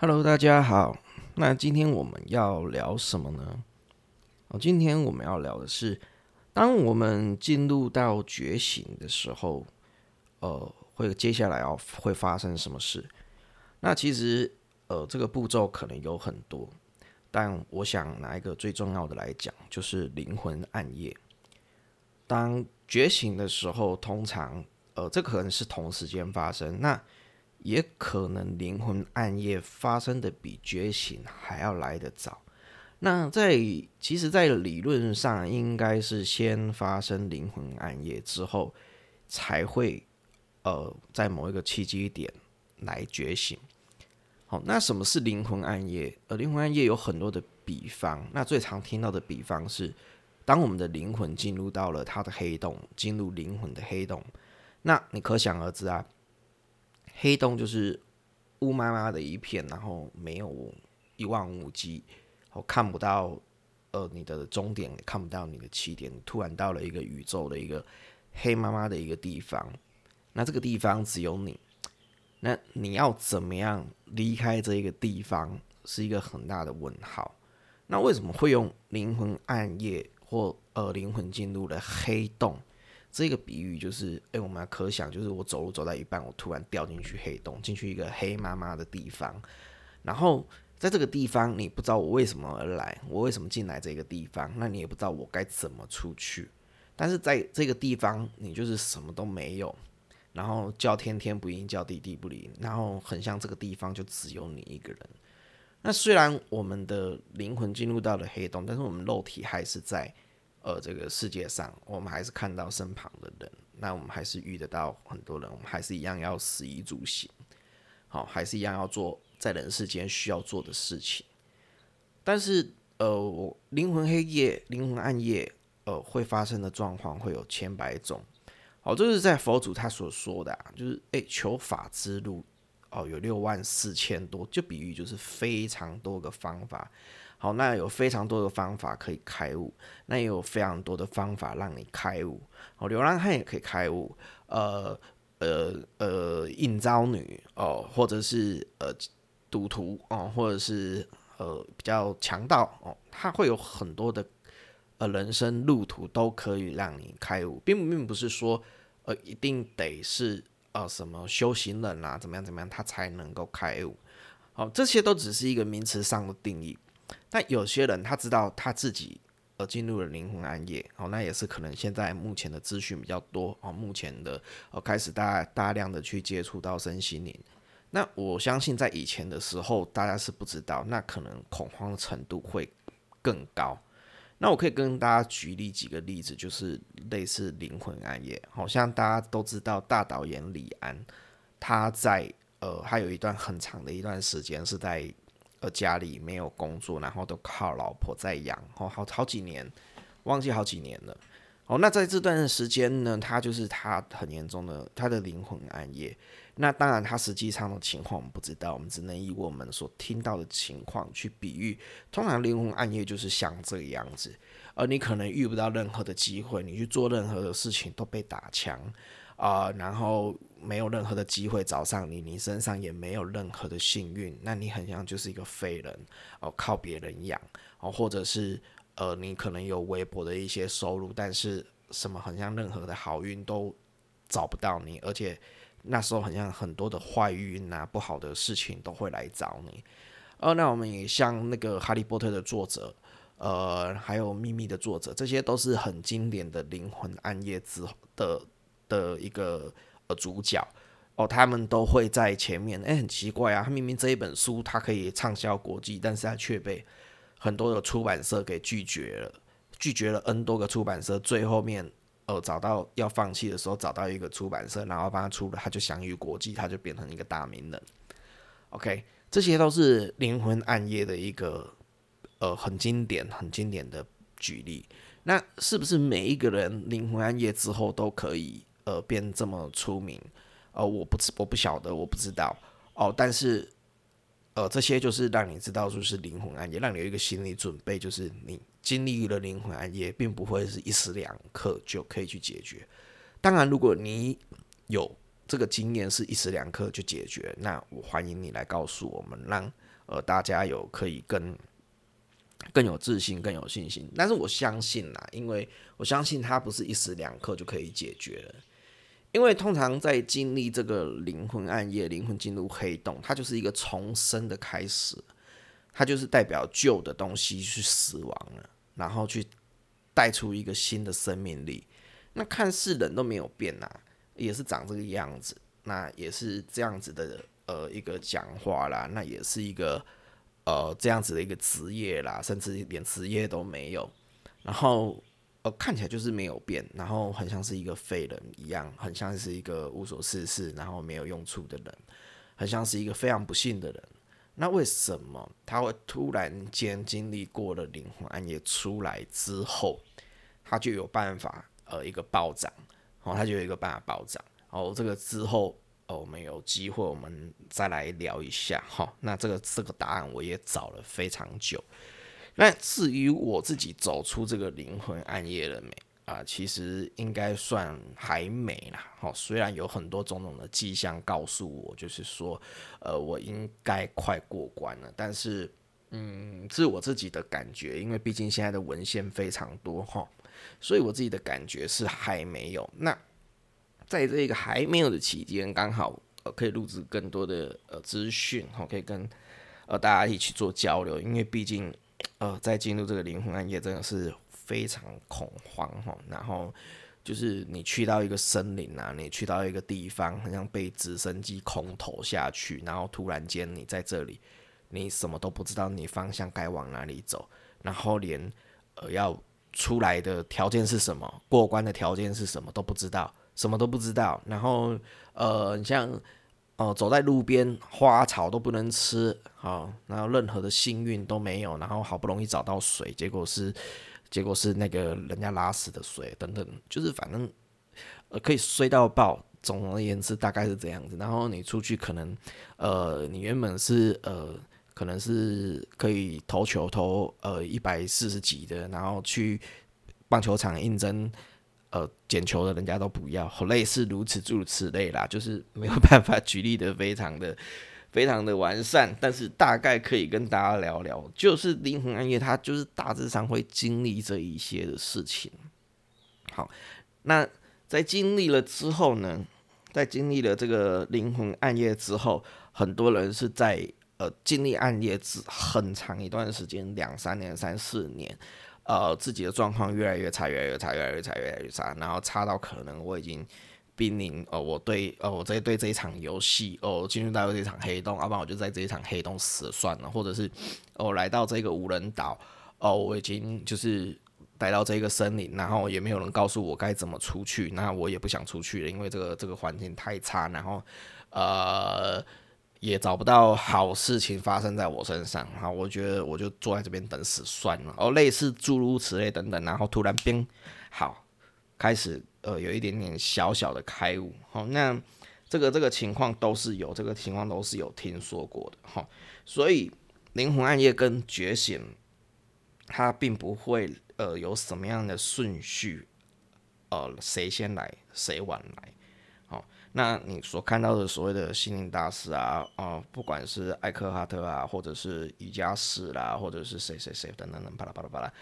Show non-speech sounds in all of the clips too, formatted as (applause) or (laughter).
Hello，大家好。那今天我们要聊什么呢？哦，今天我们要聊的是，当我们进入到觉醒的时候，呃，会接下来要会发生什么事？那其实，呃，这个步骤可能有很多，但我想拿一个最重要的来讲，就是灵魂暗夜。当觉醒的时候，通常，呃，这可能是同时间发生。那也可能灵魂暗夜发生的比觉醒还要来得早。那在其实，在理论上应该是先发生灵魂暗夜之后，才会呃在某一个契机点来觉醒。好，那什么是灵魂暗夜？呃，灵魂暗夜有很多的比方。那最常听到的比方是，当我们的灵魂进入到了它的黑洞，进入灵魂的黑洞，那你可想而知啊。黑洞就是雾麻麻的一片，然后没有一望无际，我看不到呃你的终点，看不到你的起点，突然到了一个宇宙的一个黑麻麻的一个地方，那这个地方只有你，那你要怎么样离开这一个地方，是一个很大的问号。那为什么会用灵魂暗夜或呃灵魂进入了黑洞？这个比喻就是，哎，我们可想，就是我走路走到一半，我突然掉进去黑洞，进去一个黑麻麻的地方，然后在这个地方，你不知道我为什么而来，我为什么进来这个地方，那你也不知道我该怎么出去。但是在这个地方，你就是什么都没有，然后叫天天不应，叫地地不灵，然后很像这个地方就只有你一个人。那虽然我们的灵魂进入到了黑洞，但是我们肉体还是在。呃，这个世界上，我们还是看到身旁的人，那我们还是遇得到很多人，我们还是一样要食衣住行，好，还是一样要做在人世间需要做的事情。但是，呃，我灵魂黑夜、灵魂暗夜，呃，会发生的状况会有千百种。好，这是在佛祖他所说的，就是诶，求法之路，哦，有六万四千多，就比喻就是非常多个方法。好，那有非常多的方法可以开悟，那也有非常多的方法让你开悟。哦，流浪汉也可以开悟，呃呃呃，应招女哦，或者是呃赌徒哦，或者是呃比较强盗哦，他会有很多的呃人生路途都可以让你开悟，并并不是说呃一定得是呃什么修行人啊，怎么样怎么样，他才能够开悟。好，这些都只是一个名词上的定义。但有些人他知道他自己呃进入了灵魂暗夜，哦，那也是可能现在目前的资讯比较多哦，目前的呃开始大大量的去接触到身心灵。那我相信在以前的时候大家是不知道，那可能恐慌的程度会更高。那我可以跟大家举例几个例子，就是类似灵魂暗夜，好像大家都知道大导演李安，他在呃还有一段很长的一段时间是在。呃，家里没有工作，然后都靠老婆在养，哦，好好几年，忘记好几年了。哦，那在这段时间呢，他就是他很严重的他的灵魂暗夜。那当然，他实际上的情况我们不知道，我们只能以我们所听到的情况去比喻。通常灵魂暗夜就是像这个样子，而你可能遇不到任何的机会，你去做任何的事情都被打枪。啊，然后没有任何的机会找上你，你身上也没有任何的幸运，那你很像就是一个废人哦，靠别人养哦，或者是呃，你可能有微薄的一些收入，但是什么很像任何的好运都找不到你，而且那时候很像很多的坏运啊，不好的事情都会来找你。呃，那我们也像那个哈利波特的作者，呃，还有秘密的作者，这些都是很经典的灵魂暗夜之的。的一个主角哦，他们都会在前面。哎，很奇怪啊，他明明这一本书他可以畅销国际，但是他却被很多的出版社给拒绝了，拒绝了 N 多个出版社，最后面呃找到要放弃的时候，找到一个出版社，然后帮他出了，他就享誉国际，他就变成一个大名人。OK，这些都是灵魂暗夜的一个呃很经典、很经典的举例。那是不是每一个人灵魂暗夜之后都可以？呃，变这么出名，呃，我不知我不晓得，我不知道哦。但是，呃，这些就是让你知道，就是灵魂暗夜，让你有一个心理准备，就是你经历了灵魂暗夜，并不会是一时两刻就可以去解决。当然，如果你有这个经验是一时两刻就解决，那我欢迎你来告诉我们，让呃大家有可以更更有自信、更有信心。但是我相信啦，因为我相信它不是一时两刻就可以解决了。因为通常在经历这个灵魂暗夜、灵魂进入黑洞，它就是一个重生的开始，它就是代表旧的东西去死亡了，然后去带出一个新的生命力。那看似人都没有变呐，也是长这个样子，那也是这样子的呃一个讲话啦，那也是一个呃这样子的一个职业啦，甚至连职业都没有，然后。呃，看起来就是没有变，然后很像是一个废人一样，很像是一个无所事事，然后没有用处的人，很像是一个非常不幸的人。那为什么他会突然间经历过了灵魂暗夜出来之后，他就有办法呃一个暴涨，哦，他就有一个办法暴涨。哦，这个之后哦，我们有机会我们再来聊一下哈。那这个这个答案我也找了非常久。那至于我自己走出这个灵魂暗夜了没啊？其实应该算还没啦。好，虽然有很多种种的迹象告诉我，就是说，呃，我应该快过关了。但是，嗯，是我自己的感觉，因为毕竟现在的文献非常多哈，所以我自己的感觉是还没有。那在这个还没有的期间，刚好呃可以录制更多的呃资讯，哈，可以跟呃大家一起做交流，因为毕竟。呃，在进入这个灵魂暗夜，真的是非常恐慌哈。然后就是你去到一个森林啊，你去到一个地方，好像被直升机空投下去，然后突然间你在这里，你什么都不知道，你方向该往哪里走，然后连呃要出来的条件是什么，过关的条件是什么都不知道，什么都不知道。然后呃，像。哦，走在路边，花草都不能吃，好，然后任何的幸运都没有，然后好不容易找到水，结果是，结果是那个人家拉屎的水，等等，就是反正，呃，可以衰到爆。总而言之，大概是这样子。然后你出去，可能，呃，你原本是，呃，可能是可以投球投，呃，一百四十几的，然后去棒球场应征。呃，捡球的人家都不要，好类似如此诸如此类啦，就是没有办法举例的非常的 (laughs) 非常的完善，但是大概可以跟大家聊聊，就是灵魂暗夜，它就是大致上会经历这一些的事情。好，那在经历了之后呢，在经历了这个灵魂暗夜之后，很多人是在呃经历暗夜之很长一段时间，两三年、三四年。呃，自己的状况越来越差，越来越差，越来越差，越来越差，然后差到可能我已经濒临，呃，我对，呃，我在对这一场游戏，哦，进入到这一场黑洞，要不然我就在这一场黑洞死了算了，或者是，哦，来到这个无人岛，哦，我已经就是来到这个森林，然后也没有人告诉我该怎么出去，那我也不想出去了，因为这个这个环境太差，然后，呃。也找不到好事情发生在我身上，好，我觉得我就坐在这边等死算了。哦，类似诸如此类等等，然后突然变好，开始呃有一点点小小的开悟。好，那这个这个情况都是有，这个情况都是有听说过的。哈，所以灵魂暗夜跟觉醒，它并不会呃有什么样的顺序，呃谁先来谁晚来。哦那你所看到的所谓的心灵大师啊，啊，不管是艾克哈特啊，或者是瑜伽师啦，或者是谁谁谁等等等，巴拉巴拉巴拉，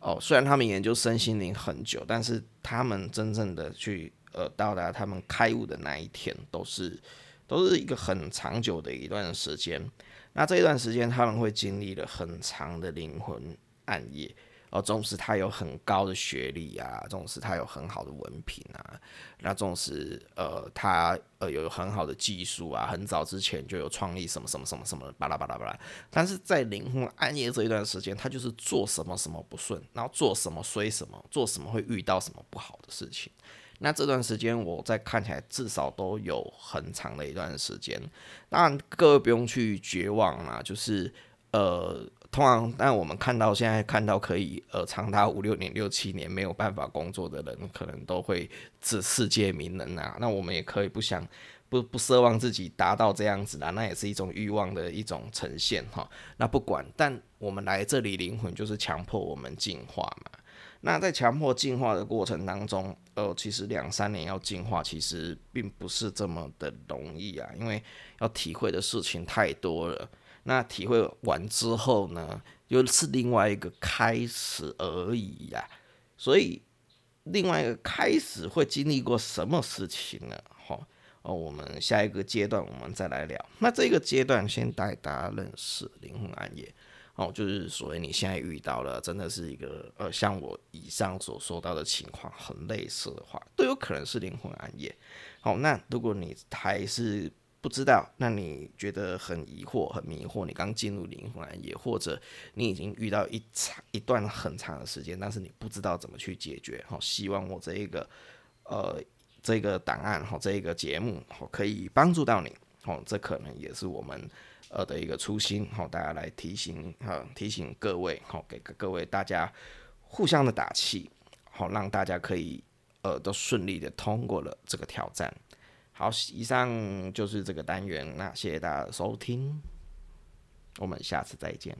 哦，虽然他们研究身心灵很久，但是他们真正的去呃到达他们开悟的那一天，都是都是一个很长久的一段时间。那这一段时间，他们会经历了很长的灵魂暗夜。哦，纵使他有很高的学历啊，纵使他有很好的文凭啊，那纵使呃他呃有很好的技术啊，很早之前就有创立什么什么什么什么巴拉巴拉巴拉，但是在灵魂暗夜这一段时间，他就是做什么什么不顺，然后做什么衰什么，做什么会遇到什么不好的事情。那这段时间我在看起来至少都有很长的一段时间，当然各位不用去绝望啊，就是呃。通常，但我们看到现在看到可以呃长达五六年、六七年没有办法工作的人，可能都会是世界名人啊。那我们也可以不想不不奢望自己达到这样子的，那也是一种欲望的一种呈现哈。那不管，但我们来这里灵魂就是强迫我们进化嘛。那在强迫进化的过程当中，呃，其实两三年要进化，其实并不是这么的容易啊，因为要体会的事情太多了。那体会完之后呢，又是另外一个开始而已呀。所以，另外一个开始会经历过什么事情呢？哈哦，我们下一个阶段我们再来聊。那这个阶段先带大家认识灵魂暗夜。哦，就是所谓你现在遇到了，真的是一个呃，像我以上所说到的情况很类似的话，都有可能是灵魂暗夜。好，那如果你还是不知道，那你觉得很疑惑、很迷惑，你刚进入灵魂也，或者你已经遇到一长一段很长的时间，但是你不知道怎么去解决。好，希望我这一个呃这个档案哈，这一个节目好可以帮助到你。哦，这可能也是我们。呃的一个初心，好，大家来提醒，哈，提醒各位，好，给各位大家互相的打气，好，让大家可以呃都顺利的通过了这个挑战。好，以上就是这个单元，那谢谢大家的收听，我们下次再见。